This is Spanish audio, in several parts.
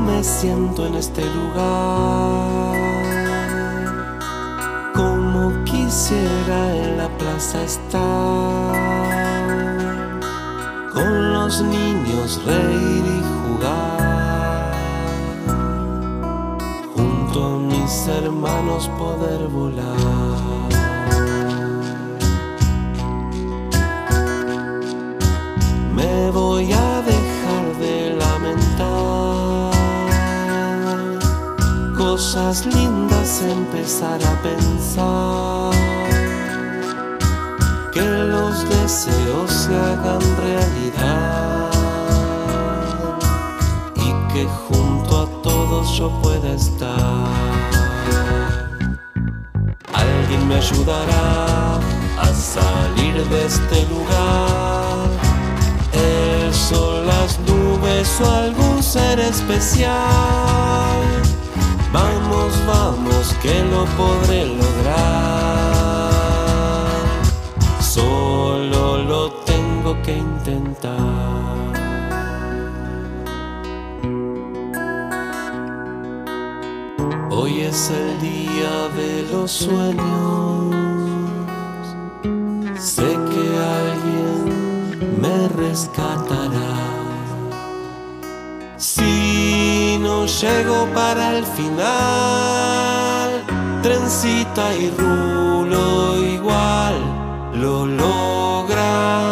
me siento en este lugar. Como quisiera en la plaza estar, con los niños reír y jugar, junto a mis hermanos poder volar. Cosas lindas, empezar a pensar que los deseos se hagan realidad y que junto a todos yo pueda estar. Alguien me ayudará a salir de este lugar el sol, las nubes o algún ser especial. Vamos, vamos, que lo podré lograr. Solo lo tengo que intentar. Hoy es el día de los sueños. Sé que alguien me rescatará. Llego para el final, trencita y rulo igual lo lograrán.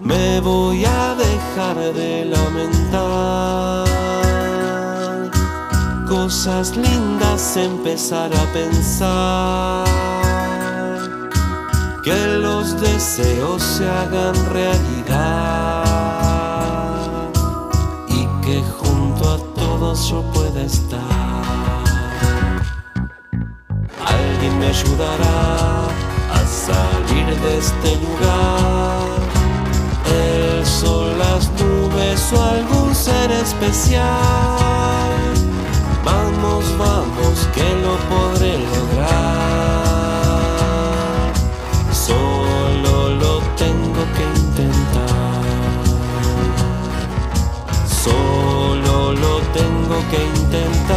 Me voy a dejar de lamentar. Cosas lindas, empezar a pensar. Que los deseos se hagan realidad paso estar. Alguien me ayudará a salir de este lugar. El sol, las nubes o algún ser especial. Vamos, vamos, que lo podré lograr. que intentar.